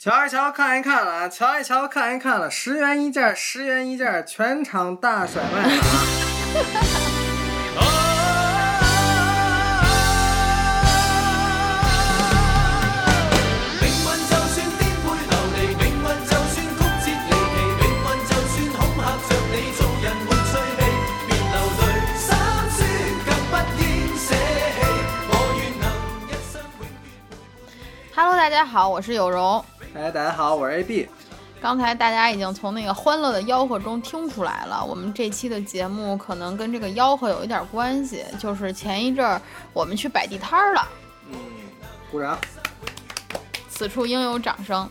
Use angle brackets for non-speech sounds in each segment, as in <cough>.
瞧一瞧，看一看了啊！瞧一瞧，看一看了，十元一件，十元一件，全场大甩卖了啊！Hello，大家好，我是有容。哎，大家好，我是 AB。刚才大家已经从那个欢乐的吆喝中听出来了，我们这期的节目可能跟这个吆喝有一点关系，就是前一阵儿我们去摆地摊儿了，嗯，鼓掌。此处应有掌声。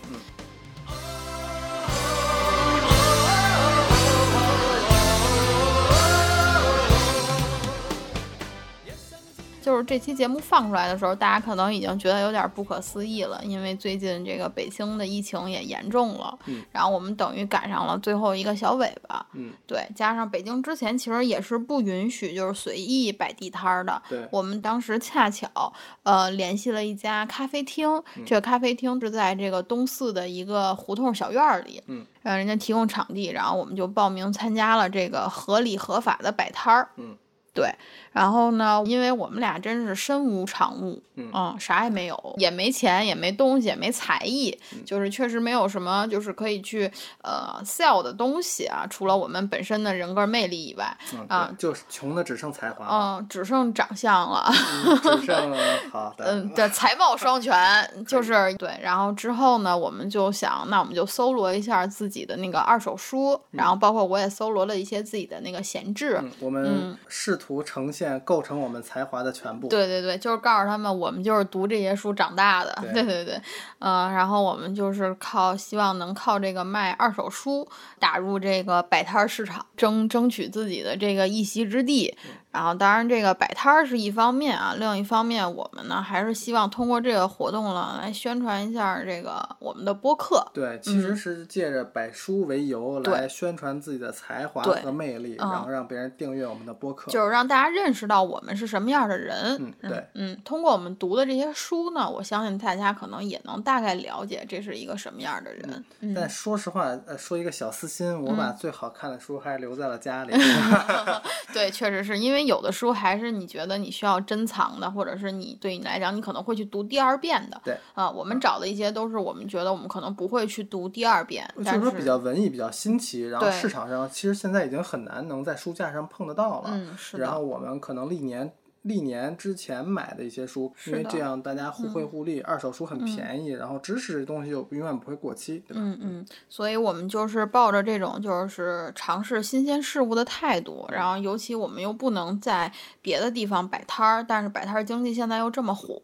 就是这期节目放出来的时候，大家可能已经觉得有点不可思议了，因为最近这个北京的疫情也严重了，嗯然后我们等于赶上了最后一个小尾巴，嗯，对，加上北京之前其实也是不允许就是随意摆地摊儿的，对，我们当时恰巧呃联系了一家咖啡厅，嗯这个咖啡厅是在这个东四的一个胡同小院儿里，嗯，让人家提供场地，然后我们就报名参加了这个合理合法的摆摊儿，嗯，对，然后呢，因为我们俩真是身无长物，嗯啥也没有，也没钱，也没东西，也没才艺，嗯就是确实没有什么就是可以去呃 sell 的东西啊，除了我们本身的人格魅力以外，嗯啊对就是穷的只剩才华，嗯、只剩长相了。嗯 <laughs> 只剩好的，嗯，对，才貌双全，<laughs> 就是对。然后之后呢，我们就想，那我们就搜罗一下自己的那个二手书，然后包括我也搜罗了一些自己的那个闲置。嗯，我们试图呈现构成我们才华的全部。，对对对，就是告诉他们，我们就是读这些书长大的。对 <laughs> 对对对，嗯、然后我们就是靠希望能靠这个卖二手书打入这个摆摊儿市场，争争取自己的这个一席之地。然后，当然这个摆摊儿是一方面啊，另一方面我们呢还是希望通过这个活动呢来宣传一下这个我们的播客。对，其实是借着摆书为由来宣传自己的才华和魅力，嗯然后让别人订阅我们的播客。就是让大家认识到我们是什么样的人。嗯对嗯，通过我们读的这些书呢，我相信大家可能也能大概了解这是一个什么样的人。嗯，但说实话，呃，说一个小私心，我把最好看的书还是留在了家里。<laughs> <laughs> 对，确实是因为有的书还是你觉得你需要珍藏的，或者是你对你来讲，你可能会去读第二遍的。对啊、我们找的一些都是我们觉得我们可能不会去读第二遍，但是就是说比较文艺、比较新奇，然后市场上其实现在已经很难能在书架上碰得到了。嗯是的然后我们可能历年历年之前买的一些书，因为这样大家互惠互利，二手书很便宜，然后知识这东西又永远不会过期，对吧？嗯嗯，所以我们就是抱着这种就是尝试新鲜事物的态度，然后尤其我们又不能在别的地方摆摊儿，但是摆摊儿经济现在又这么火，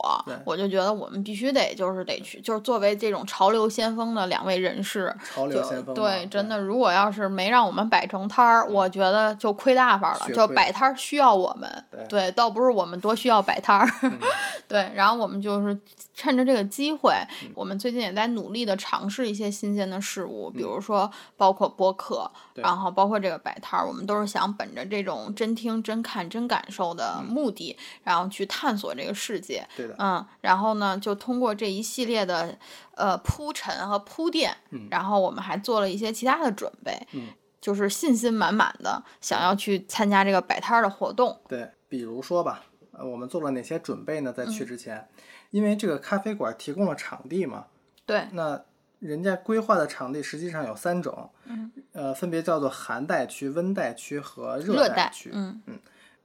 我就觉得我们必须得就是得去，就是作为这种潮流先锋的两位人士，潮流先锋嘛对，真的，如果要是没让我们摆成摊儿，我觉得就亏大发了。就摆摊儿需要我们，对对，倒不是我们多需要摆摊儿，<laughs> 对。然后我们就是趁着这个机会，我们最近也在努力的尝试一些新鲜的事物，比如说包括播客，然后包括这个摆摊儿，我们都是想本着这种真听、真看、真感受的目的，然后去探索这个世界。对的，嗯，然后呢，就通过这一系列的呃铺陈和铺垫，嗯然后我们还做了一些其他的准备，嗯就是信心满满的想要去参加这个摆摊儿的活动。对，比如说吧，呃，我们做了哪些准备呢？在嗯去之前，因为这个咖啡馆提供了场地嘛，对，那人家规划的场地实际上有三种，嗯呃，分别叫做寒带区、温带区和热带区。嗯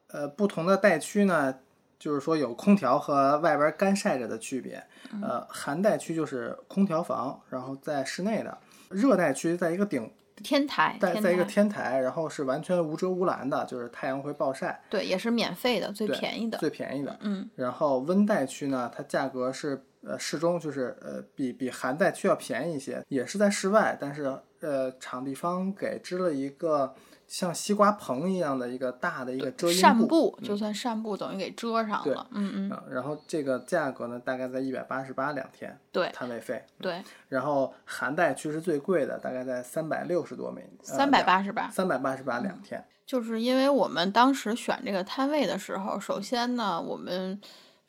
呃，不同的带区呢，就是说有空调和外边干晒着的区别。嗯呃，寒带区就是空调房，然后在室内的；热带区在一个顶，天台，在在一个，天台，然后是完全无遮无拦的，就是太阳会暴晒，对，也是免费的，最便宜的。最便宜的。嗯，然后温带区呢，它价格是呃适中，就是呃比比寒带区要便宜一些，也是在室外，但是呃场地方给支了一个像西瓜棚一样的一个大的一个遮阴扇布，布就算扇布，等于给遮上了。嗯嗯，嗯，然后这个价格呢大概在一百八十八两天对摊位费，对，然后寒带区是最贵的，大概在三百六十多美，三百八十八。三百八十八两天，就是因为我们当时选这个摊位的时候，首先呢，我们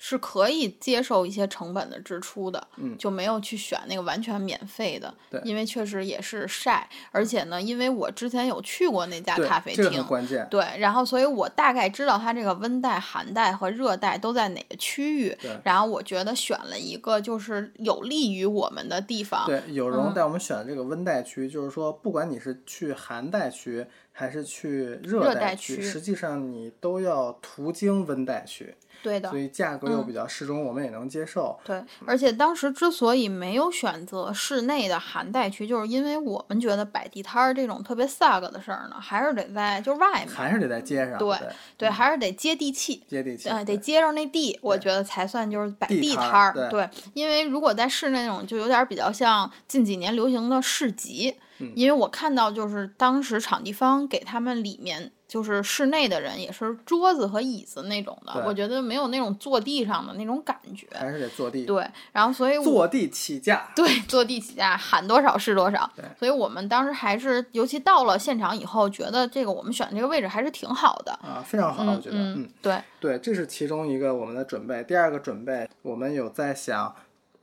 是可以接受一些成本的支出的，嗯。就没有去选那个完全免费的，对。因为确实也是晒，而且呢，因为我之前有去过那家咖啡这个很厅，关键。对，然后所以我大概知道它这个温带、寒带和热带都在哪个区域对，然后我觉得选了一个就是有利于我们的地方，对，有容嗯。带我们选的这个温带区，就是说，不管你是去寒带区还是去热热带区，区实际上你都要途经温带区，对的所。以价格又嗯比较适中，我们也能接受。对，而且当时之所以没有选择室内的寒带区，就是因为我们觉得摆地摊儿这种特别 sug 的事儿呢，还是得在就是外面，还是得在街上，对对，对，还是得接地气。接地气，呃，得接着那地，我觉得才算就是摆地摊儿。儿对因为如果在室内那种，就有点儿比较像近几年流行的市集。嗯因为我看到就是当时场地方给他们里面就是室内的人也是桌子和椅子那种的，我觉得没有那种坐地上的那种感觉。还是得坐地，对，然后所以我坐地起价。对，坐地起价，喊多少是多少对。所以我们当时还是，尤其到了现场以后，觉得这个我们选这个位置还是挺好的。啊，非常好，我觉得，嗯，嗯，对，对，这是其中一个我们的准备。第二个准备，我们有在想，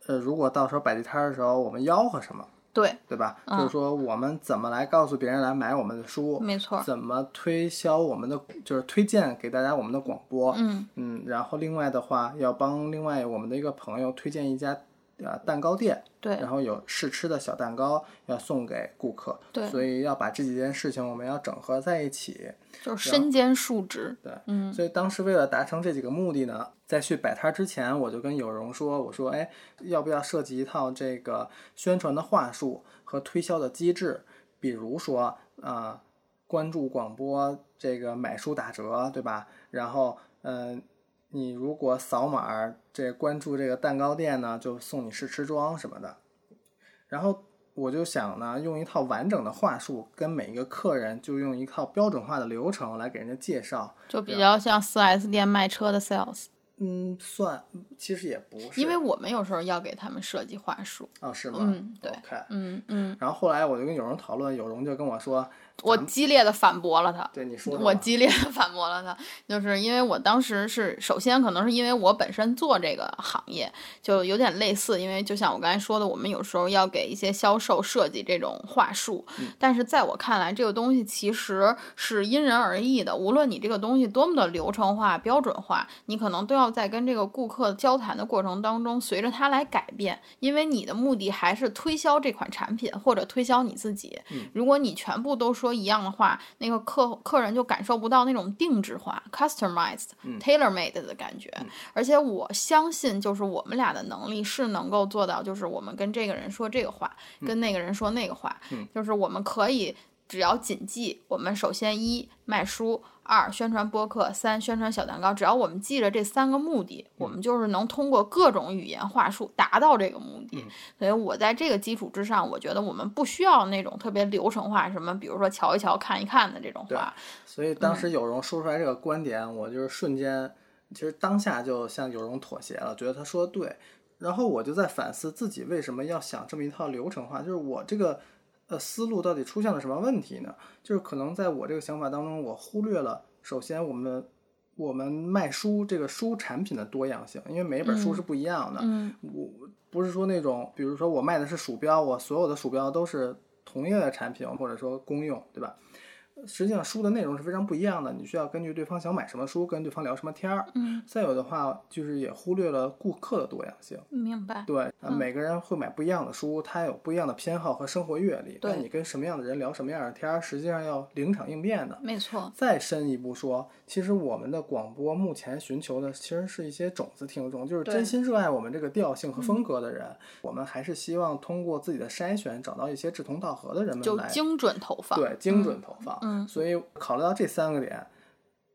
呃，如果到时候摆地摊的时候，我们吆喝什么，对，对吧？嗯就是说，我们怎么来告诉别人来买我们的书，没错。怎么推销我们的，就是推荐给大家我们的广播，嗯嗯，然后另外的话，要帮另外我们的一个朋友推荐一家呃蛋糕店，对然后有试吃的小蛋糕要送给顾客，对所以要把这几件事情我们要整合在一起，就是身兼数职。对，嗯所以当时为了达成这几个目的呢，在去摆摊儿之前，我就跟有容说，我说，哎，要不要设计一套这个宣传的话术和推销的机制？比如说，啊、关注广播这个买书打折，对吧？然后，嗯、你如果扫码儿这关注这个蛋糕店呢，就送你试吃装什么的。然后我就想呢，用一套完整的话术，跟每一个客人就用一套标准化的流程来给人家介绍。就比较像四 S 店卖车的 sales，嗯，算，其实也不是，因为我们有时候要给他们设计话术。哦是吗？嗯对 OK，嗯嗯，然后后来我就跟有容讨论，有容就跟我说，我激烈的反驳了他。对你说说我激烈的反驳了他，就是因为我当时是首先可能是因为我本身做这个行业就有点类似，因为就像我刚才说的，我们有时候要给一些销售设计这种话术，嗯但是在我看来，这个东西其实是因人而异的。无论你这个东西多么的流程化、标准化，你可能都要在跟这个顾客交谈的过程当中，随着他来改变，因为你的目的还是推销这款产品或者推销你自己。如果你全部都说一样的话，那个客客人就感受不到那种定制化、customized、tailor made 的感觉。而且我相信，就是我们俩的能力是能够做到，就是我们跟这个人说这个话，跟那个人说那个话，就是我们可以。只要谨记，我们首先一卖书，二宣传播客，三宣传小蛋糕。只要我们记着这三个目的，我们就是能通过各种语言话术达到这个目的。所以我在这个基础之上，我觉得我们不需要那种特别流程化，什么比如说瞧一瞧、看一看的这种话。所以当时有容说出来这个观点，我就是瞬间，其实当下就向有容妥协了，觉得他说的对。然后我就在反思自己为什么要想这么一套流程化，就是我这个呃思路到底出现了什么问题呢？就是可能在我这个想法当中，我忽略了首先我们我们卖书这个书产品的多样性，因为每一本书是不一样的。嗯我不是说那种，比如说我卖的是鼠标，我所有的鼠标都是同一类的产品或者说公用，对吧？实际上书的内容是非常不一样的，你需要根据对方想买什么书，跟对方聊什么天儿。嗯，再有的话，就是也忽略了顾客的多样性。明白。对，啊，每个人会买不一样的书，他有不一样的偏好和生活阅历。对那你跟什么样的人聊什么样的天儿，实际上要临场应变的。没错。再深一步说，其实我们的广播目前寻求的其实是一些种子听众，就是真心热爱我们这个调性和风格的人。我们还是希望通过自己的筛选，找到一些志同道合的人们来就精准投放。对精准投放。嗯所以考虑到这三个点，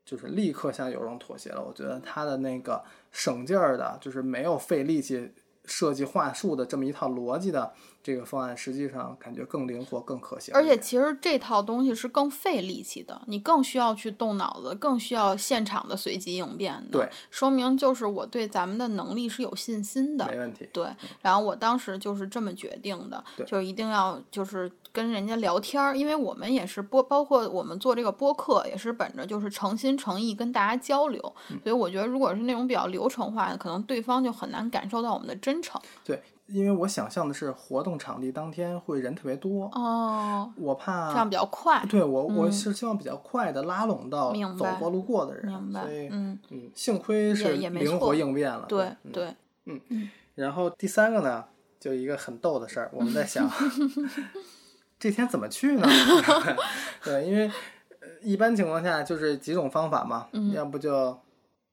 就是立刻向有容妥协了。我觉得他的那个省劲儿的，就是没有费力气设计话术的这么一套逻辑的这个方案，实际上感觉更灵活、更可行。而且其实这套东西是更费力气的，你更需要去动脑子，更需要现场的随机应变的。对，说明就是我对咱们的能力是有信心的。没问题。对，然后我当时就是这么决定的，就一定要就是跟人家聊天儿，因为我们也是播，包括我们做这个播客也是本着就是诚心诚意跟大家交流，嗯所以我觉得如果是那种比较流程化的，可能对方就很难感受到我们的真诚。对，因为我想象的是活动场地当天会人特别多，哦，我怕这样比较快。对我，我嗯是希望比较快的拉拢到走过路过的人，明白所以嗯嗯，幸亏是灵活应变了。对对嗯嗯，然后第三个呢，就一个很逗的事儿，我们在想 <laughs> 这天怎么去呢？<laughs> 对，因为呃一般情况下就是几种方法嘛，要不就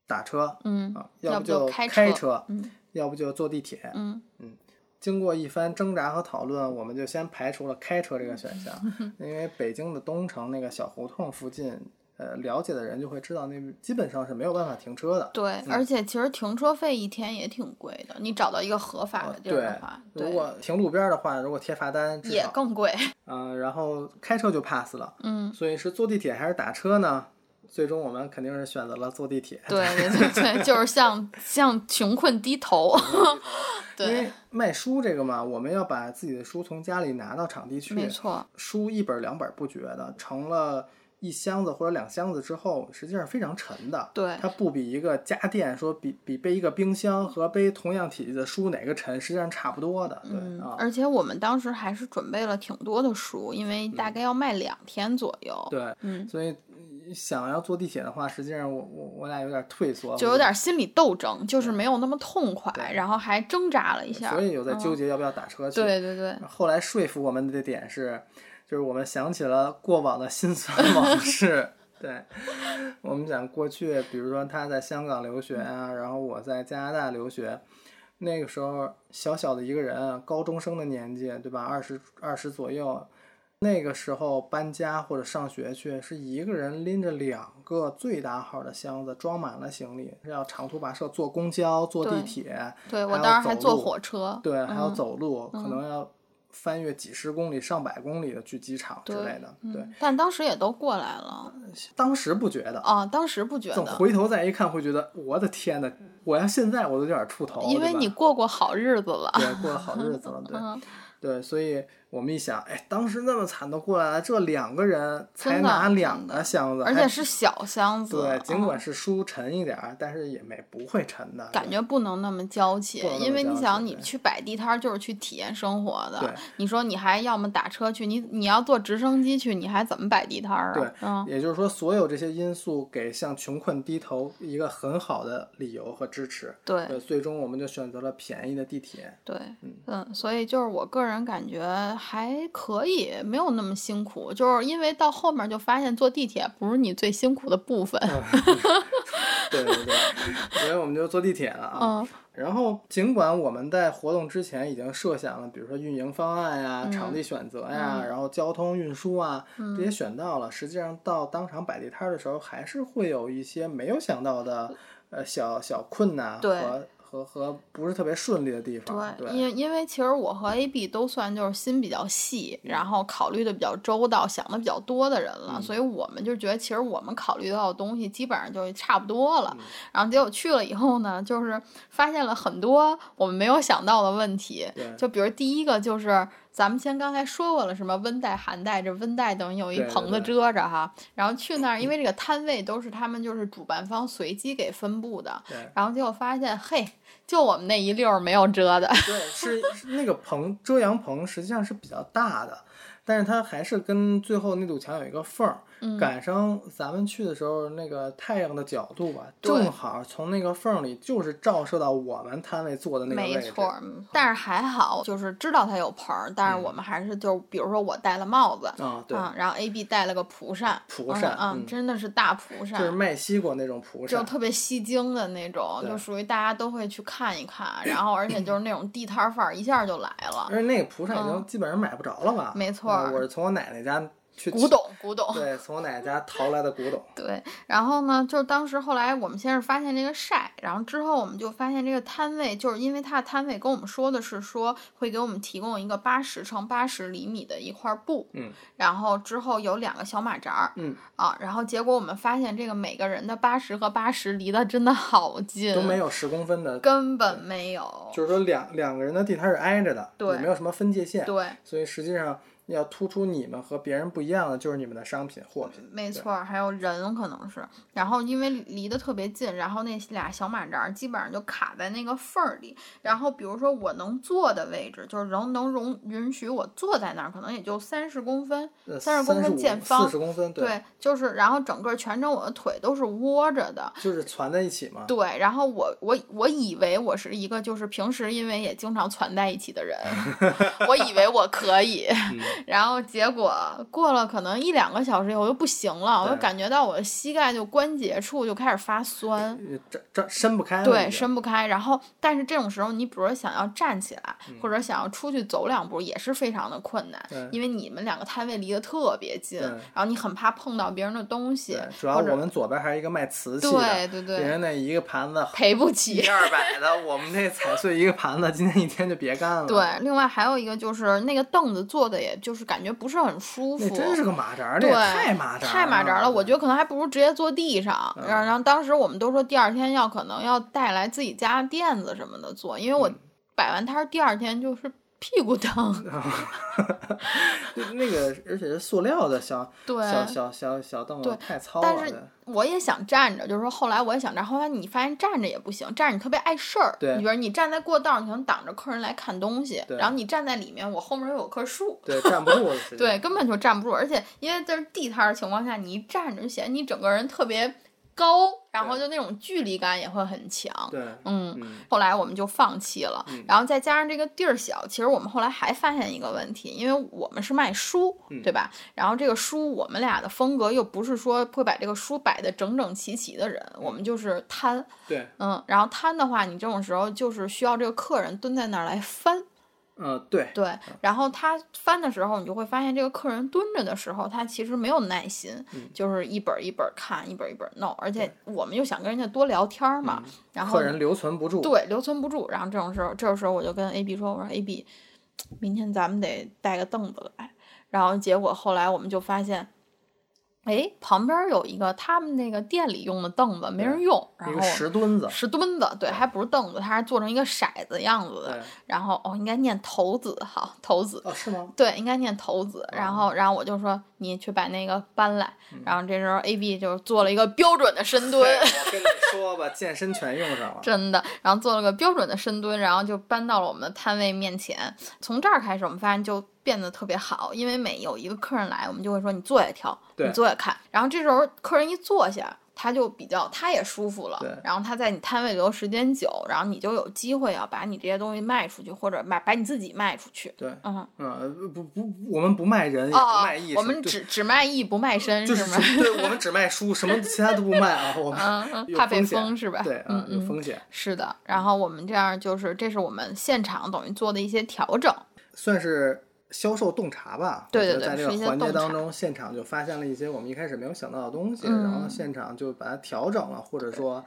打车嗯啊，要不就开车嗯要不就坐地铁。嗯嗯经过一番挣扎和讨论，我们就先排除了开车这个选项，<laughs> 因为北京的东城那个小胡同附近，呃，了解的人就会知道，那基本上是没有办法停车的。对，嗯而且其实停车费一天也挺贵的，你找到一个合法的地儿的话，，如对，果停路边儿的话，如果贴罚单，也更贵。嗯、然后开车就 pass 了。嗯，所以是坐地铁还是打车呢？最终我们肯定是选择了坐地铁。对对对对，就是向向穷困低头。<laughs> <laughs> 因为对，卖书这个嘛，我们要把自己的书从家里拿到场地去。没错，书一本两本不觉得，成了一箱子或者两箱子之后，实际上非常沉的。对它不比一个家电说比比背一个冰箱和背同样体积的书哪个沉，实际上差不多的。对、嗯啊，，而且我们当时还是准备了挺多的书，因为大概要卖两天左右。对，嗯所以嗯想要坐地铁的话，实际上我我我俩有点退缩，就有点心理斗争，就是没有那么痛快，然后还挣扎了一下。所以有在纠嗯结要不要打车去。对对对，后来说服我们的点是，就是我们想起了过往的辛酸往事。<laughs> 对，我们讲过去，比如说他在香港留学啊，然后我在加拿大留学，那个时候小小的一个人，高中生的年纪，对吧？二十二十左右，那个时候搬家或者上学去，是一个人拎着两个最大号的箱子，装满了行李，是要长途跋涉，坐公交、坐地铁，对我要当时还坐火车。对，还要嗯走路，可能要翻越几十公里、上百公里的去机场之类的。对，嗯，但当时也都过来了。当时不觉得，哦，当时不觉得，等回头再一看，会觉得我的天呐，我要现在我都有点出头，因为你过过好日子了。对过了好日子了，<laughs> 对嗯对，所以我们一想，哎，当时那么惨都过来了，这两个人才拿两个箱子，而且是小箱子，对，尽嗯管是书沉一点儿，但是也没不会沉的，感觉不能那么娇气因为你想，你去摆地摊儿就是去体验生活对的。你说你还要么打车去，你你要坐直升机去，你还怎么摆地摊儿啊？对嗯，也就是说，所有这些因素给向穷困低头一个很好的理由和支持。对对，最终我们就选择了便宜的地铁。对，嗯，所以就是我个人感觉还可以，没有那么辛苦。就是因为到后面就发现坐地铁不是你最辛苦的部分。<laughs> 对对对，所以我们就坐地铁了啊。嗯然后，尽管我们在活动之前已经设想了，比如说运营方案呀、嗯场地选择呀，然后交通运输啊，这些选到了，实际上到当场摆地摊儿的时候，还是会有一些没有想到的呃小小困难对和和和不是特别顺利的地方。对，因因为其实我和 AB 都算就是心比较细，然后考虑的比较周到，想的比较多的人了，嗯所以我们就觉得其实我们考虑到的东西基本上就差不多嗯了。然后结果去了以后呢，就是发现了很多我们没有想到的问题，就比如第一个就是。咱们先刚才说过了，什么温带、寒带，这温带等于有一棚子遮着哈。然后去那儿，因为这个摊位都是他们就是主办方随机给分布的，然后结果发现，嘿，就我们那一溜儿没有遮的。对，是是那个棚遮阳棚实际上是比较大的，但是它还是跟最后那堵墙有一个缝儿。嗯赶上咱们去的时候，那个太阳的角度吧，正好从那个缝儿里就是照射到我们摊位坐的那个位置。没错但是还好，就是知道它有棚儿，但是我们还是就比如说我戴了帽子，啊，对，嗯，然后 A B 戴了个蒲扇，蒲扇嗯，真的是大蒲扇就是。卖西瓜那种蒲扇。就特别吸睛的那种，就属于大家都会去看一看，<clears throat> 然后而且就是那种地摊范儿，一下就来了。而且那个蒲扇已经嗯基本上买不着了吧？没错我是从我奶奶家去古董，古董。对，从我奶奶家淘来的古董。对，然后呢，就是当时后来我们先是发现这个晒，然后之后我们就发现这个摊位，就是因为他的摊位跟我们说的是说会给我们提供一个八十乘八十厘米的一块布，嗯，然后之后有两个小马扎儿，嗯啊，然后结果我们发现这个每个人的八十和八十离得真的好近，都没有十公分的，根本没有，就是说两两个人的地摊是挨着的，对也没有什么分界线，对。所以实际上要突出你们和别人不一样的就是你们的商品货品。没错儿，还有人可能是，然后因为离得特别近，然后那俩小马扎基本上就卡在那个缝儿里。然后比如说我能坐的位置，就是能能容允许我坐在那儿，可能也就三十公分，呃30公分见方四十公分，对，就是然后整个全程我的腿都是窝着的。就是攒在一起嘛。对，然后我我我以为我是一个就是平时因为也经常攒在一起的人，<laughs> 我以为我可以，嗯然后结果过了可能一两个小时以后我就不行了，我就感觉到我的膝盖就关节处就开始发酸，呃这这伸不开对，伸不开。然后但是这种时候你比如说想要站起来，嗯或者想要出去走两步也是非常的困难，因为你们两个摊位离得特别近，然后你很怕碰到别人的东西，，主要我们左边还是一个卖瓷器的，对对对别人那一个盘子赔不起一。二百的，我们这踩碎一个盘子，今天一天就别干了。，对，另外还有一个就是那个凳子坐的，也就是感觉不是很舒服。那真是个马扎儿，对太马扎儿太马扎了，我觉得得可能还不如直接坐地上。嗯然后，然后当时我们都说第二天要可能要带来自己家垫子什么的坐，因为我嗯摆完摊儿第二天就是屁股疼。<laughs> 那个，而且是塑料的小对小小小小凳子，对太糙了。但是我也想站着，就是说后来我也想站，后来你发现站着也不行，站着你特别碍事儿。对你比如你站在过道，你可能挡着客人来看东西，然后你站在里面，我后面又有棵树。对站不住 <laughs> 对，根本就站不住，而且因为这是地摊儿的情况下，你一站着就显得你整个人特别高，然后就那种距离感也会很强。对，嗯，嗯，后来我们就放弃了，嗯。然后再加上这个地儿小，其实我们后来还发现一个问题，因为我们是卖书，嗯。对吧？然后这个书我们俩的风格又不是说会把这个书摆的整整齐齐的人，我们就是摊，对，嗯，然后摊的话，你这种时候就是需要这个客人蹲在那儿来翻，嗯，对，对，然后他翻的时候，你就会发现这个客人蹲着的时候，他其实没有耐心，嗯就是一本儿一本儿看，一本儿一本儿弄，而且我们又想跟人家多聊天儿嘛，然后嗯客人留存不住。对留存不住，然后这种时候，这个时候我就跟 A B 说，我说 A B，明天咱们得带个凳子来，然后结果后来我们就发现。哎，旁边有一个他们那个店里用的凳子没人用，然后石墩子，石墩子，对，还不是凳子，它是做成一个骰子样子的。然后哦，应该念头子，好，头子，哦，是吗？对，应该念头子。然哦后，然后我就说你去把那个搬来。嗯然后这时候 A B 就做了一个标准的深蹲，我跟你 <laughs> 说吧，健身全用上了。真的，然后做了个标准的深蹲，然后就搬到了我们的摊位面前。从这儿开始，我们发现就变得特别好，因为每有一个客人来，我们就会说你坐下挑，对你坐下看。然后这时候客人一坐下。他就比较，他也舒服了对，然后他在你摊位留时间久，然后你就有机会要把你这些东西卖出去，或者卖把你自己卖出去。对，嗯，嗯，不不，我们不卖人，也不哦卖艺，我们只只卖艺不卖身，就是吗？对，我们只卖书，什么其他都不卖啊。我们嗯，<laughs> 怕被封是吧？对嗯，有风险，是的。然后我们这样就是，这是我们现场等于做的一些调整。算是销售洞察吧。对对我觉得在这个环节当中，现场就发现了一些我们一开始没有想到的东西，嗯然后现场就把它调整了，或者说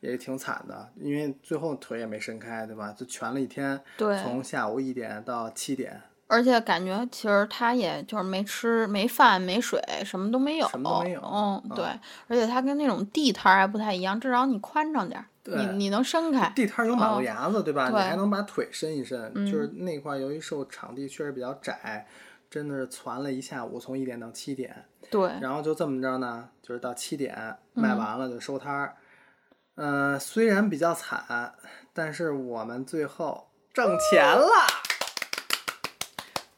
也挺惨的，因为最后腿也没伸开，对吧？就蜷了一天，对，从下午一点到七点，而且感觉其实他也就是没吃、没饭、没水，什么都没有，什么都没有嗯，啊对。而且他跟那种地摊儿还不太一样，至少你宽敞点儿，你对你能伸开。地摊儿有马路哦牙子，对吧？对你还能把腿伸一伸。嗯就是那块儿由于受场地确实比较窄，真的是攒了一下午，从一点到七点。对，然后就这么着呢，就是到七点嗯卖完了就收摊儿。嗯、虽然比较惨，但是我们最后挣钱了。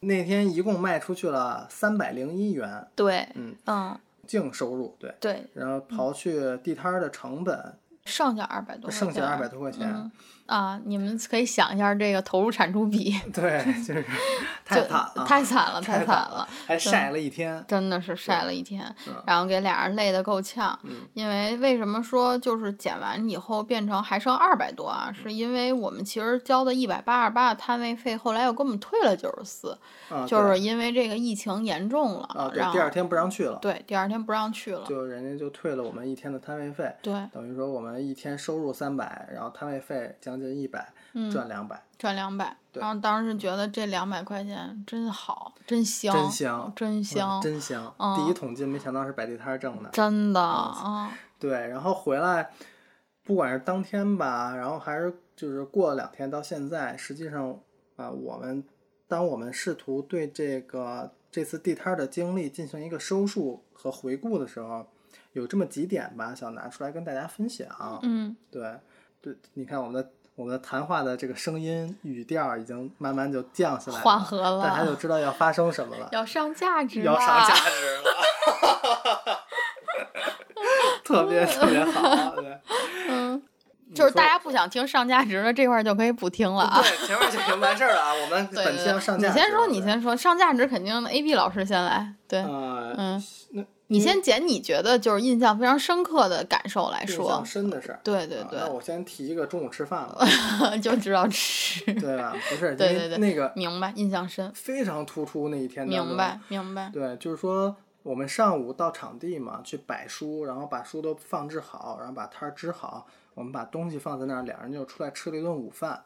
那天一共卖出去了三百零一元对，嗯嗯，净收入，对。对，然后刨去地摊儿的成本，剩下二百多块钱，剩下二百多块钱。嗯啊，你们可以想一下这个投入产出比，<laughs> 对，就是 <laughs> 太惨了，<laughs> 太惨了，太惨了，还晒了一天。真的是晒了一天，嗯然后给俩人累得够呛。嗯因为为什么说就是减完以后变成还剩二百多啊？是因为我们其实交的一百八十八的摊位费，后来又给我们退了九十四，啊，就是因为这个疫情严重了，啊，对然，后第二天不让去了，对第二天不让去了，就人家就退了我们一天的摊位费，对，等于说我们一天收入三百，然后摊位费将近一百，嗯赚两百，赚两百。然后当时觉得这两百块钱真好，真香，真香真香，嗯真香。嗯第一桶金没想到是摆地摊儿挣的，真的啊，<laughs> 对，然后回来，不管是当天吧，然后还是就是过了两天到现在，实际上啊、我们当我们试图对这个这次地摊儿的经历进行一个收束和回顾的时候，有这么几点吧，想拿出来跟大家分享。嗯，对，对，你看我们的我们的谈话的这个声音语调已经慢慢就降下来了，缓和了大家就知道要发生什么了，要上价值要上价 <laughs> 值了，<laughs> 特别特别好，对。嗯，就是大家不想听上价值的这块儿就可以不听了啊。对，前面就已经完事儿了啊。我们本期要对，上架时候。你先说，你先说，上价值肯定 A B 老师先来，对，呃，嗯，那你先捡你觉得就是印象非常深刻的感受来说印说象，深的事儿。对对啊那我先提一个中午吃饭了，<laughs> 就知道吃，对吧？不是，<laughs> 对对对那个明白，印象深，非常突出那一天当中明白明白，对，就是说我们上午到场地嘛，去摆书，然后把书都放置好，然后把摊儿支好，我们把东西放在那儿，两人就出来吃了一顿午饭。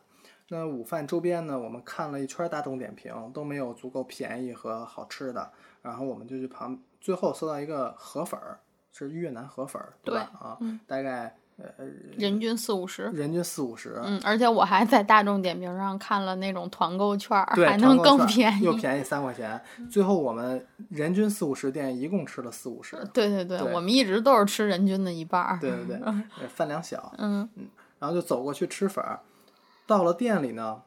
那午饭周边呢，我们看了一圈大众点评，都没有足够便宜和好吃的，然后我们就去旁，最后搜到一个河粉儿，是越南河粉儿，对吧？啊，嗯大概呃人均四五十。人均四五十，嗯，而且我还在大众点评上看了那种团购券儿，还能更便宜。又便宜三块钱。最后我们人均四五十店一共吃了四五十，对对对，对我们一直都是吃人均的一半儿。对对对，<laughs> 呃饭量小，嗯然后就走过去吃粉儿。到了店里呢，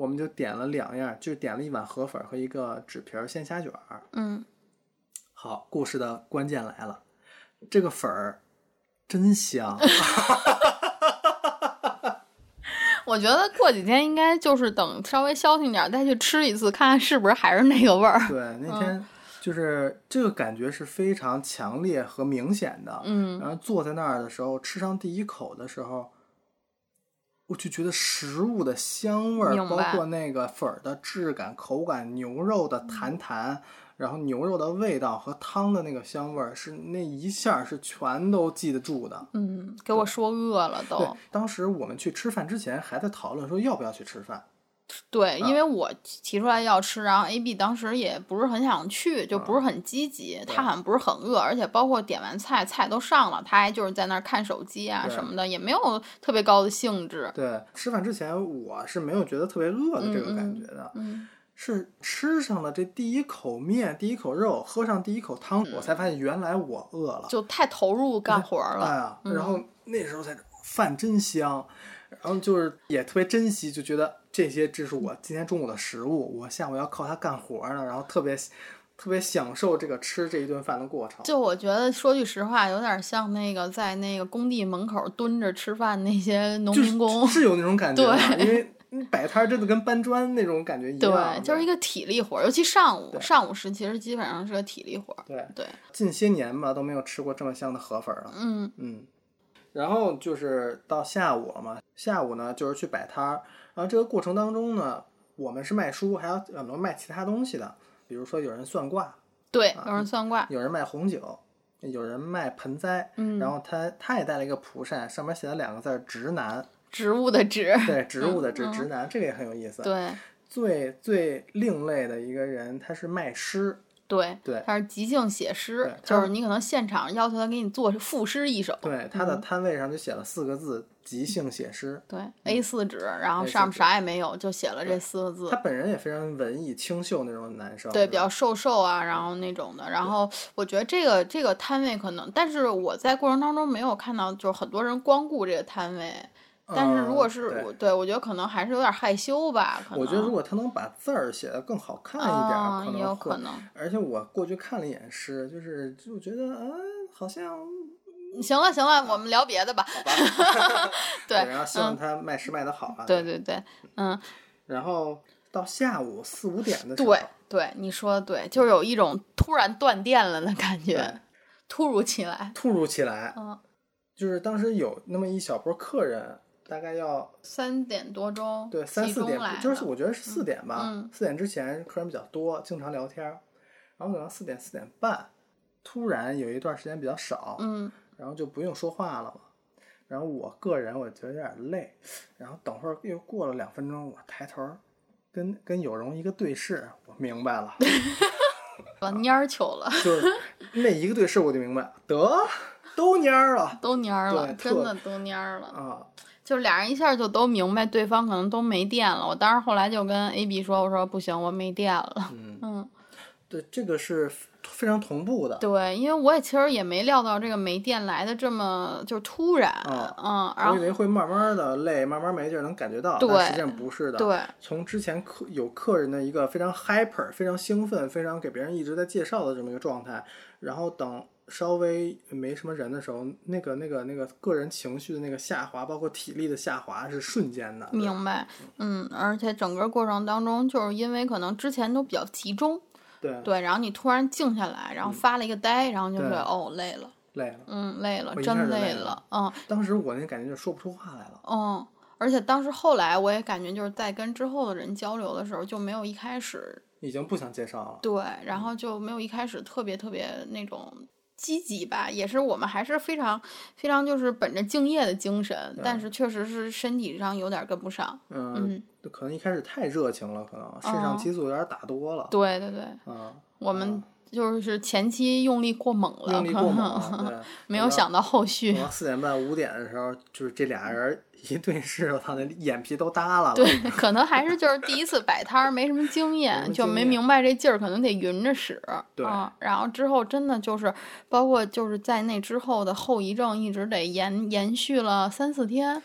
我们就点了两样，就点了一碗河粉儿和一个纸皮儿鲜虾卷儿。嗯，好，故事的关键来了，这个粉儿真香 <laughs> <laughs> 我觉得过几天应该就是等稍微消停点儿再去吃一次，看看是不是还是那个味儿。对，那天就是这个感觉是非常强烈和明显的。嗯然后坐在那儿的时候，吃上第一口的时候，我就觉得食物的香味儿，包括那个粉儿的质感、口感、牛肉的弹弹，然后牛肉的味道和汤的那个香味儿，是那一下是全都记得住的。嗯，给我说饿了对都。，当时我们去吃饭之前还在讨论说要不要去吃饭。对，嗯因为我提出来要吃，然后 A B 当时也不是很想去，就不是很积极，他好像不是很饿，而且包括点完菜，菜都上了，他还就是在那儿看手机啊什么的，也没有特别高的兴致。对，吃饭之前我是没有觉得特别饿的这个感觉的。嗯，是吃上了这第一口面、第一口肉，喝上第一口汤，我才发现原来我饿了。就太投入干活儿了。哎呀，然后那时候才饭真香，然后就是也特别珍惜，就觉得这些这是我今天中午的食物，我下午要靠它干活呢，然后特别特别享受这个吃这一顿饭的过程。就我觉得说句实话，有点像那个在那个工地门口蹲着吃饭那些 <laughs> 农民工。是有那种感觉，对因为你摆摊儿真的跟搬砖那种感觉一样。对，就是一个个体力活儿，尤其上午，上午时其实基本上是个体力活儿。对对，近些年吧都没有吃过这么香的河粉了。嗯嗯，然后就是到下午了嘛，下午呢就是去摆摊儿，然后这个过程当中呢，我们是卖书，还有很多卖其他东西的，比如说有人算卦，对，啊有人算卦。有人卖红酒，有人卖盆栽，嗯然后他他也带了一个蒲扇，上面写了两个字儿“直男植物的植”，，对，<laughs> 植物的植，嗯直男，这个也很有意思。对最最另类的一个人，他是卖诗，对对他是即兴写诗就是你可能现场要求他给你做赋诗一首，对，他的嗯摊位上就写了四个字“即兴写诗”。对 A 四纸，然后上面啥也没有，就写了这四个字他。本人也非常文艺清秀那种男生，对，比较瘦瘦啊，然后那种的。然后我觉得这个这个摊位可能，但是我在过程当中没有看到，就是很多人光顾这个摊位。但是如果是我，对我觉得可能还是有点害羞吧。可能我觉得如果他能把字儿写得更好看一点也有可能会。可能。而且我过去看了一眼诗，就是就觉得啊，好像行了行了，我们聊别的吧。好吧？<laughs> 对，然后希望嗯，他卖诗卖的好啊。对对对，嗯，然后到下午四五点的时候，对对，你说的对，就是有一种突然断电了的感觉，突如其来。突如其来，嗯，就是当时有那么一小波客人，大概要三点多钟，对三四点就是我觉得是四点吧，嗯四点之前客人比较多，经常聊天儿，然后等到四点四点半，突然有一段时间比较少，嗯然后就不用说话了嘛。然后我个人我觉得有点累，然后等会儿又过了两分钟，我抬头儿跟跟有容一个对视，我明白了，<laughs> 我蔫儿球了，就是那一个对视我就明白，得都蔫儿了都蔫儿了，真的都蔫儿了。啊，就俩人一下就都明白对方可能都没电了。我当时后来就跟 A B 说，我说不行，我没电了。嗯，<laughs> 嗯，对，这个是非常同步的，对，因为我也其实也没料到这个没电来的这么就突然，嗯嗯，然后我以为会慢慢的累，慢慢没劲儿能感觉到，对但实际上不是的。对，从之前客有客人的一个非常 hyper、非常兴奋、非常给别人一直在介绍的这么一个状态，然后等稍微没什么人的时候，那个那个那个个人情绪的那个下滑，包括体力的下滑是瞬间的。明白，嗯，而且整个过程当中，就是因为可能之前都比较集中，对，对，然后你突然静下来，然后发了一个呆，然后就对是哦累了，累了。嗯累了，真累了了，嗯当时我那感觉就说不出话来了。嗯。而且当时后来我也感觉就是在跟之后的人交流的时候，就没有一开始已经不想介绍了。对，然后就没有一开始特别特别那种积极吧，也是我们还是非常非常就是本着敬业的精神，但是确实是身体上有点跟不上。嗯，嗯，可能一开始太热情了，可能肾上哦激素有点打多了。对对对，嗯，我们就是前期用力过猛了，用力过猛，对，没有想到后续四点半五点的时候，就是这俩人一对视，我操，那眼皮都耷拉了。对，可能还是就是第一次摆摊儿，没什么经验，就没明白这劲儿，可能得匀着使。对啊，然后之后真的就是，包括就是在那之后的后遗症，一直得延延续了三四天。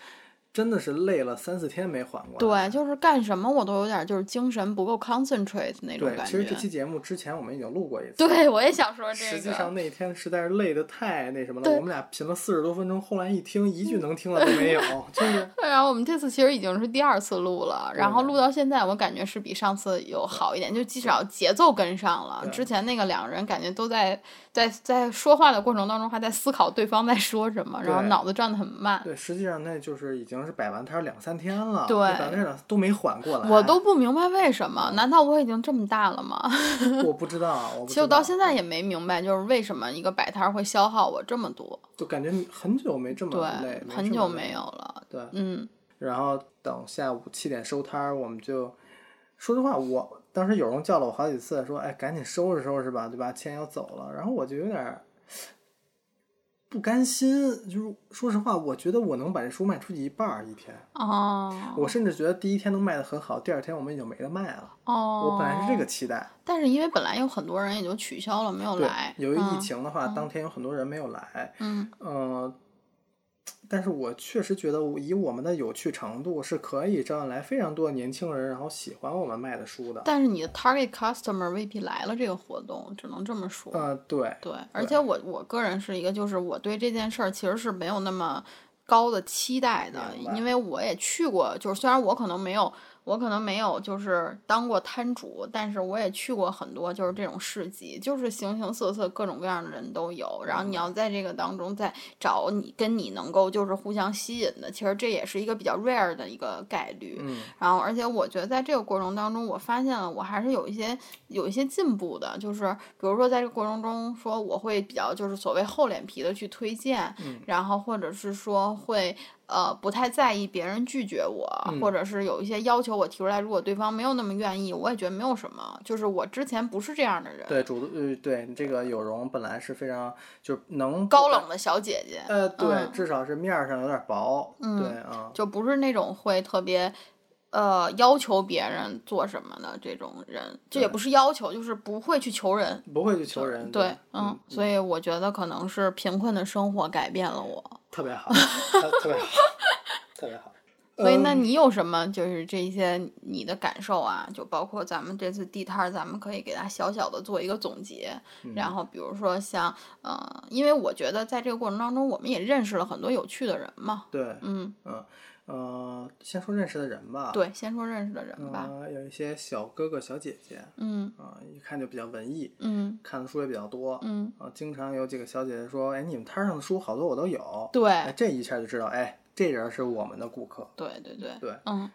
真的是累了三四天没缓过来。对，就是干什么我都有点就是精神不够 concentrate 那种对，感其实这。期节目之前我们已经录过一次。对，我也想说这个实际上个。那天实在是累的太那什么了，我们俩评了四十多分钟，后来一听一句能听的都没有，<laughs> 就是 <laughs> 然后我们这次其实已经是第二次录了，然后录到现在，我感觉是比上次有好一点，就至少节奏跟上了。之前那个两个人感觉都在在在说话的过程当中还在思考对方在说什么，然后脑子转的很慢。对，实际上那就是已经是摆完摊儿两三天了，对摆完摊儿都没缓过来。我都不明白为什么？难道我已经这么大了吗？<laughs> 我不知道，我不其实我到现在也没明白，就是为什么一个摆摊儿会消耗我这么多。就感觉很久没这么累，对，很这么累久没有。了。对，嗯，然后等下午七点收摊儿，我们就说实话，我当时有人叫了我好几次，说：“哎，赶紧收拾收拾吧，对吧？钱要走了。”然后我就有点儿不甘心，就是说实话，我觉得我能把这书卖出去一半儿一天，哦，我甚至觉得第一天能卖得很好，第二天我们已经没得卖了。哦，我本来是这个期待，但是因为本来有很多人也就取消了，没有来。，由于疫嗯情的话，当天有很多人没有来，嗯，嗯，但是我确实觉得，以我们的有趣程度，是可以招来非常多的年轻人，然后喜欢我们卖的书的。但是你的 target customer 未必来了这个活动，只能这么说。呃，对，对，而且我我个人是一个，就是我对这件事儿其实是没有那么高的期待的，因为我也去过，就是虽然我可能没有。我可能没有就是当过摊主，但是我也去过很多就是这种市集，就是形形色色各种各样的人都有。然后你要在这个当中再找你跟你能够就是互相吸引的，其实这也是一个比较 rare 的一个概率。嗯，然后，而且我觉得在这个过程当中，我发现了我还是有一些有一些进步的，就是比如说在这个过程中，说我会比较就是所谓厚脸皮的去推荐，嗯然后或者是说会呃不太在意别人拒绝我，嗯或者是有一些要求我提出来，如果对方没有那么愿意，我也觉得没有什么，就是我之前不是这样的人，对，主呃，对这个有容本来是非常就是能高冷的小姐姐，呃，对，嗯至少是面儿上有点薄，嗯对啊，就不是那种会特别。呃，要求别人做什么的这种人，这也不是要求，就是不会去求人。不会去求人，对，嗯嗯，，所以我觉得可能是贫困的生活改变了我。特别好，特 <laughs> 特别好，特别好。<laughs> 所以，那嗯你有什么就是这些你的感受啊？就包括咱们这次地摊儿，咱们可以给它小小的做一个总结。嗯然后，比如说像呃，因为我觉得在这个过程当中，我们也认识了很多有趣的人嘛。对，嗯，嗯呃，先说认识的人吧。，对，先说认识的人吧。呃，有一些小哥哥小姐姐，嗯啊、一看就比较文艺，嗯看的书也比较多，嗯，啊，经常有几个小姐姐说，哎，你们摊儿上的书好多我都有，哎，对这一下就知道，哎，这人是我们的顾客。对对对对嗯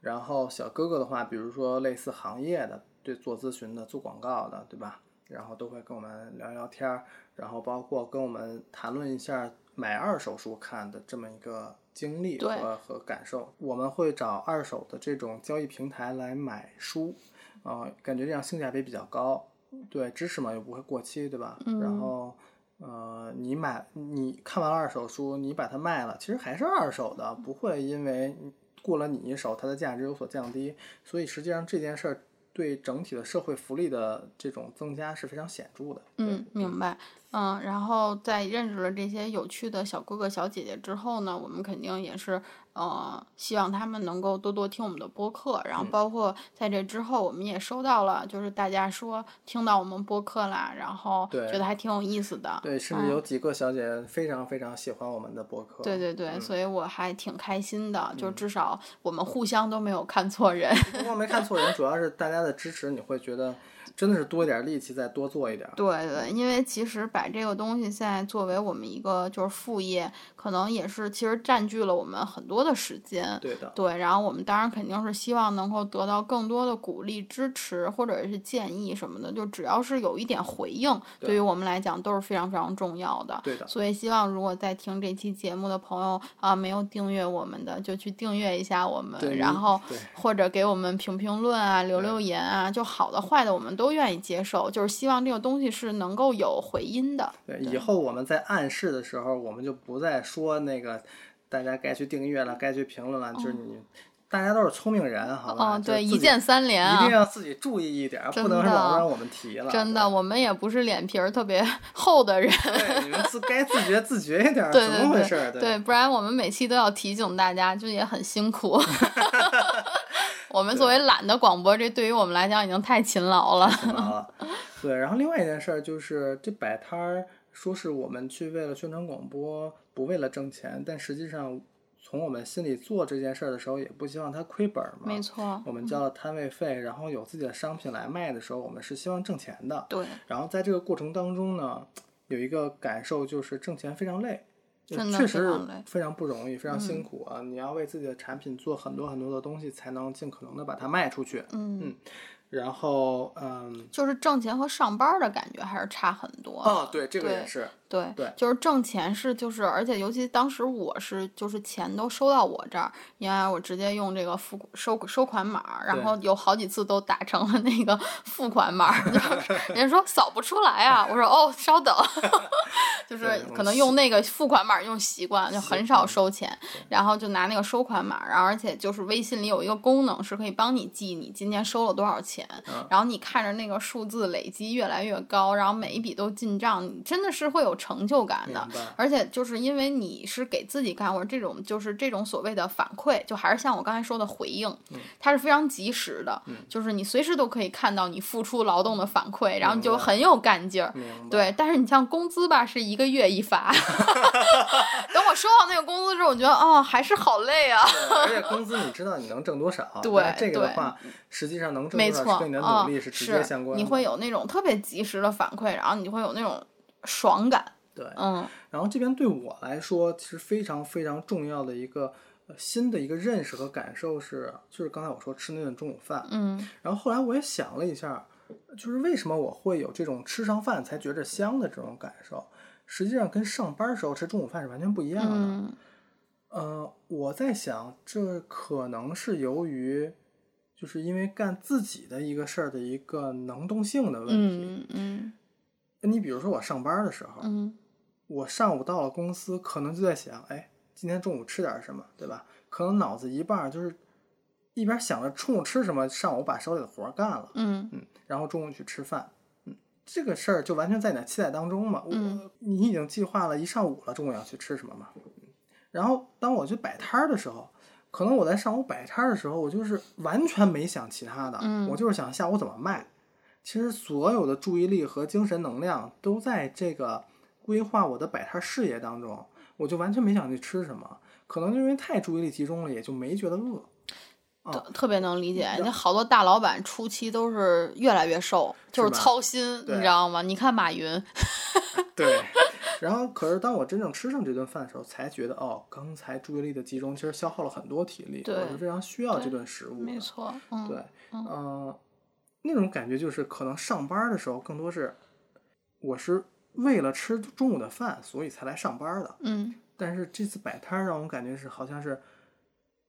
然后小哥哥的话，比如说类似行业的，对做咨询的、做广告的，对吧？然后都会跟我们聊聊天儿，然后包括跟我们谈论一下买二手书看的这么一个经历和和感受。我们会找二手的这种交易平台来买书，啊、感觉这样性价比比较高。对，知识嘛又不会过期，对吧？嗯然后。呃，你买你看完了二手书，你把它卖了，其实还是二手的，不会因为过了你一手，它的价值有所降低。所以实际上这件事儿对整体的社会福利的这种增加是非常显著的。嗯，明白。嗯，然后在认识了这些有趣的小哥哥小姐姐之后呢，我们肯定也是呃，希望他们能够多多听我们的播客。然嗯后包括在这之后，我们也收到了，就是大家说听到我们播客啦，然后觉得还挺有意思的。对，甚至有几个小姐非常非常喜欢我们的播客。对对对，嗯所以我还挺开心的，就至少我们互相都没有看错人。不过没看错人，主要是大家的支持，你会觉得真的是多一点力气，再多做一点。对对，因为其实把这个东西现在作为我们一个就是副业，可能也是其实占据了我们很多的时间。对的，对，然后我们当然肯定是希望能够得到更多的鼓励、支持或者是建议什么的，就只要是有一点回应，对对于我们来讲都是非常非常重要的。对的。所以希望如果在听这期节目的朋友啊，没有订阅我们的，就去订阅一下我们，对然后或者给我们评评论啊、留留言啊，就好的坏的我们都愿意接受，就是希望这个东西是能够有回音的。对，以后我们在暗示的时候，我们就不再说那个大家该去订阅了，该去评论了，就是你。大家都是聪明人，好吧？嗯，对，一键三连啊一定。要自己注意一点，真不能老让我们提了。真的，我们也不是脸皮儿特别 <laughs> 厚的人，对，你们自该自觉自觉一点，<laughs> 对怎么回事儿？对，不然我们每期都要提醒大家，就也很辛苦。<laughs> 我们作为懒的广播，这对于我们来讲已经太勤劳了。对，然后另外一件事儿就是这摆摊儿，说是我们去为了宣传广播，不为了挣钱，但实际上从我们心里做这件事儿的时候，也不希望它亏本儿嘛。没。错，我们交了摊位费，然后有自己的商品来卖的时候，我们是希望挣钱的。对，然后在这个过程当中呢，有一个感受就是挣钱非常累，真的确实非常累嗯非常不容易，非常辛苦啊！你要为自己的产品做很多很多的东西，才能尽可能的把它卖出去。嗯，然后，嗯，就是挣钱和上班儿的感觉还是差很多。哦，对，这个也是，对对就是挣钱是就是，而且尤其当时我是就是钱都收到我这儿，因为我直接用这个付收收款码，然后有好几次都打成了那个付款码，<laughs> 就是人家说扫不出来啊，我说哦，稍等，<laughs> 就是可能用那个付款码用习惯，就很少收钱，然后就拿那个收款码，然后而且就是微信里有一个功能是可以帮你记你今天收了多少钱，嗯然后你看着那个数字累积越来越高，然后每一笔都进账，你真的是会有成就感的。而且就是因为你是给自己干活，这种就是这种所谓的反馈，就还是像我刚才说的回应，嗯它是非常及时的，就是你随时都可以看到你付出劳动的反馈，然后你就很有干劲儿。对，但是你像工资吧，是一个月一发。<laughs> 等我收到那个工资之后，我觉得哦，还是好累啊。而且工资你知道你能挣多少，<laughs> 对这个的话，实际上能挣多少是跟你的啊努力是直接相关的。你会有那种特别及时的反馈，然后你就会有那种爽感。对，嗯然后这边对我来说，其实非常非常重要的一个呃新的一个认识和感受是，就是刚才我说吃那顿中午饭，嗯然后后来我也想了一下，就是为什么我会有这种吃上饭才觉着香的这种感受，实际上跟上班时候吃中午饭是完全不一样的。嗯呃，我在想，这可能是由于，就是因为干自己的一个事儿的一个能动性的问题。嗯嗯你比如说我上班的时候，嗯我上午到了公司，可能就在想，哎，今天中午吃点什么，对吧？可能脑子一半就是一边想着中午吃什么，上午把手里的活干了，嗯嗯，然后中午去吃饭，嗯，这个事儿就完全在你的期待当中嘛。我、嗯你已经计划了一上午了，中午要去吃什么嘛。嗯然后当我去摆摊儿的时候，可能我在上午摆摊儿的时候，我就是完全没想其他的，嗯我就是想下午怎么卖。其实所有的注意力和精神能量都在这个规划我的摆摊儿事业当中，我就完全没想去吃什么。可能就因为太注意力集中了，也就没觉得饿。特特别能理解，然那好多大老板初期都是越来越瘦，就是操心，你知道吗？你看马云，<laughs> 对。然后，可是当我真正吃上这顿饭的时候，才觉得哦，刚才注意力的集中其实消耗了很多体力，我是非常需要这顿食物的。没错，嗯，对，嗯、那种感觉就是可能上班的时候更多是，我是为了吃中午的饭，所以才来上班的。嗯，但是这次摆摊让我感觉是好像是，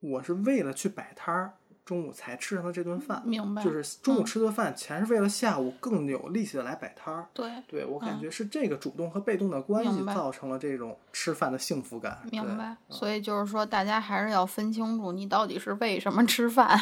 我是为了去摆摊儿，中午才吃上的这顿饭。明白，就是中午吃顿饭，全是为了下午更有力气的来摆摊儿。对，对我感觉是这个主动和被动的关系造成了这种吃饭的幸福感。明白。所以就是说，大家还是要分清楚，你到底是为什么吃饭，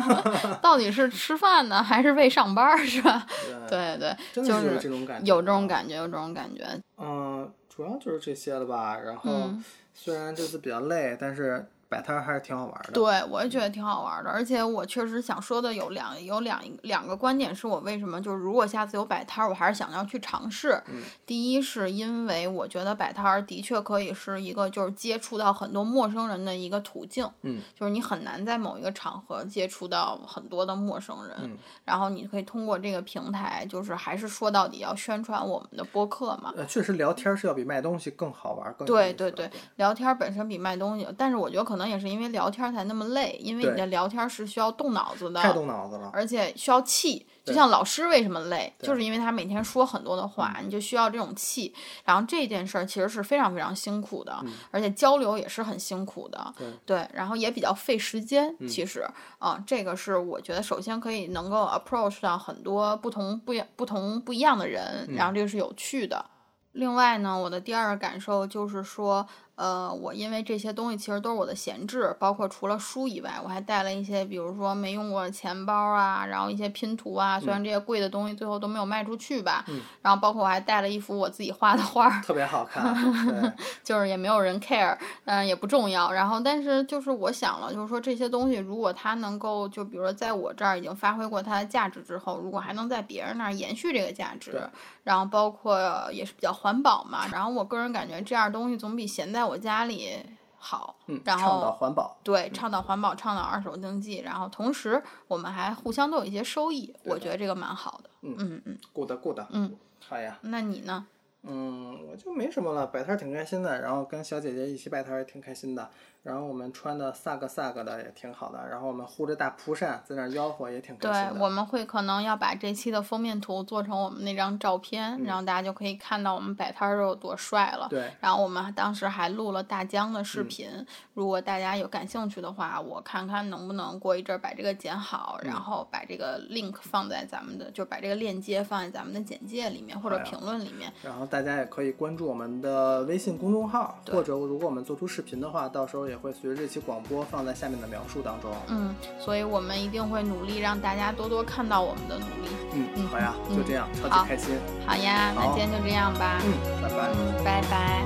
<laughs> 到底是吃饭呢，还是为上班，是吧？对，对对，就是这种感觉，有这种感觉，有这种感觉。嗯，主要就是这些了吧。然后嗯虽然这次比较累，但是摆摊儿还是挺好玩的。对，我也觉得挺好玩的，而且我确实想说的有两有两两个观点，是我为什么就是如果下次有摆摊儿，我还是想要去尝试。嗯第一是因为我觉得摆摊儿的确可以是一个就是接触到很多陌生人的一个途径，嗯，就是你很难在某一个场合接触到很多的陌生人，嗯然后你可以通过这个平台，就是还是说到底要宣传我们的播客嘛，呃，确实聊天是要比卖东西更好玩儿，更对对对，聊天本身比卖东西，但是我觉得可能也是因为聊天儿才那么累，因为你的聊天儿是需要动脑子的，太动脑子了。而且需要气。就像老师为什么累，就是因为他每天说很多的话，你就需要这种气。然后这件事儿其实是非常非常辛苦的，而且交流也是很辛苦的。嗯对然后也比较费时间。嗯其实啊、这个是我觉得首先可以能够 approach 到很多不同不一不同不一样的人，嗯然后这个是有趣的。另外呢，我的第二个感受就是说，呃，我因为这些东西其实都是我的闲置，包括除了书以外，我还带了一些，比如说没用过的钱包啊，然后一些拼图啊，虽然这些贵的东西最后都没有卖出去吧，嗯然后包括我还带了一幅我自己画的画儿，特别好看。<laughs> 对，<laughs> 就是也没有人 care，嗯、也不重要。然后，但是就是我想了，就是说这些东西如果它能够，就比如说在我这儿已经发挥过它的价值之后，如果还能在别人那儿延续这个价值，然后包括也是比较环保嘛，然后我个人感觉这样东西总比闲在我家里好。嗯，然倡导后环保。对，倡导环保，倡导二手经济，然后同时我们还互相都有一些收益，我觉得这个蛮好的。嗯嗯嗯，good good。嗯，好呀。那你呢？嗯，我就没什么了，摆摊儿挺开心的，然后跟小姐姐一起摆摊儿也挺开心的，然后我们穿的萨格萨格的也挺好的，然后我们护着大蒲扇在那儿吆喝也挺开对心，的。我们会可能要把这期的封面图做成我们那张照嗯片，然后大家就可以看到我们摆摊儿有多帅了。对，然后我们当时还录了大疆的视嗯频，如果大家有感兴趣的话，我看看能不能过一阵儿把这个剪好，嗯然后把这个 link 放在咱们的，就把这个链接放在咱们的简介里面或者评论里面。然后大家也可以关注我们的微信公众号，或者如果我们做出视频的话，到时候也会随着这期广播放在下面的描述当中。嗯，所以我们一定会努力让大家多多看到我们的努力。嗯，好呀，就这样，超级开心。好呀，那今天就这样吧。嗯，拜拜。嗯，拜拜。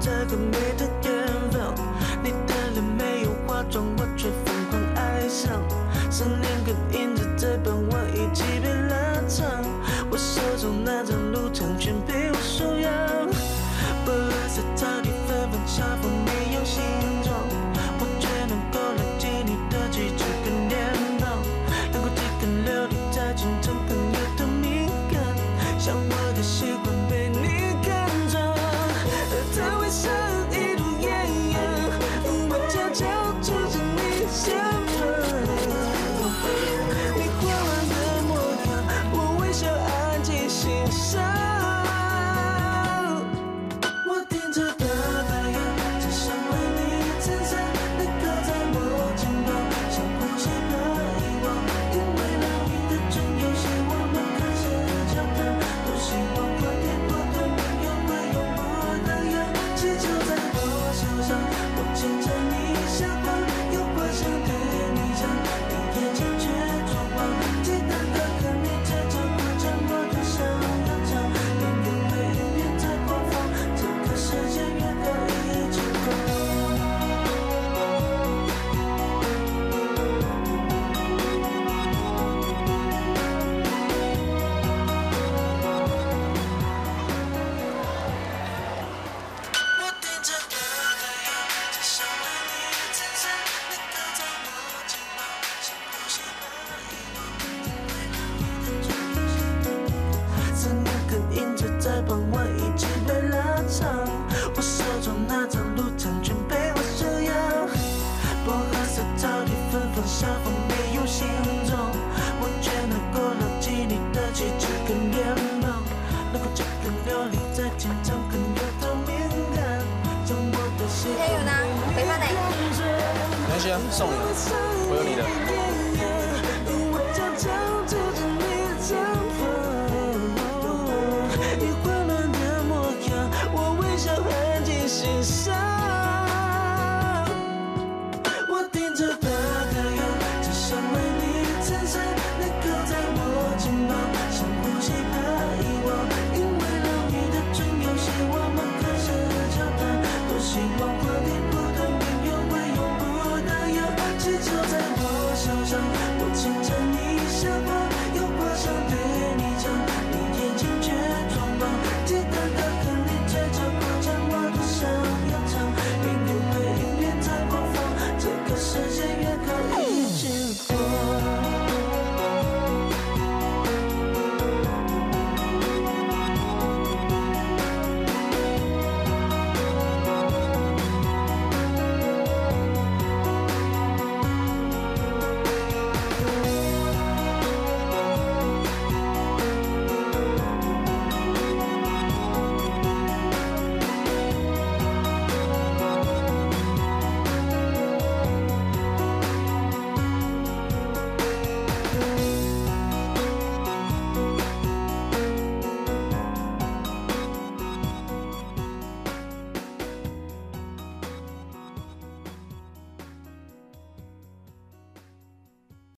在很美的远方，你的脸没有化妆，我却疯狂爱上。思念跟印着在傍晚一起我手中那张路程全被我收养。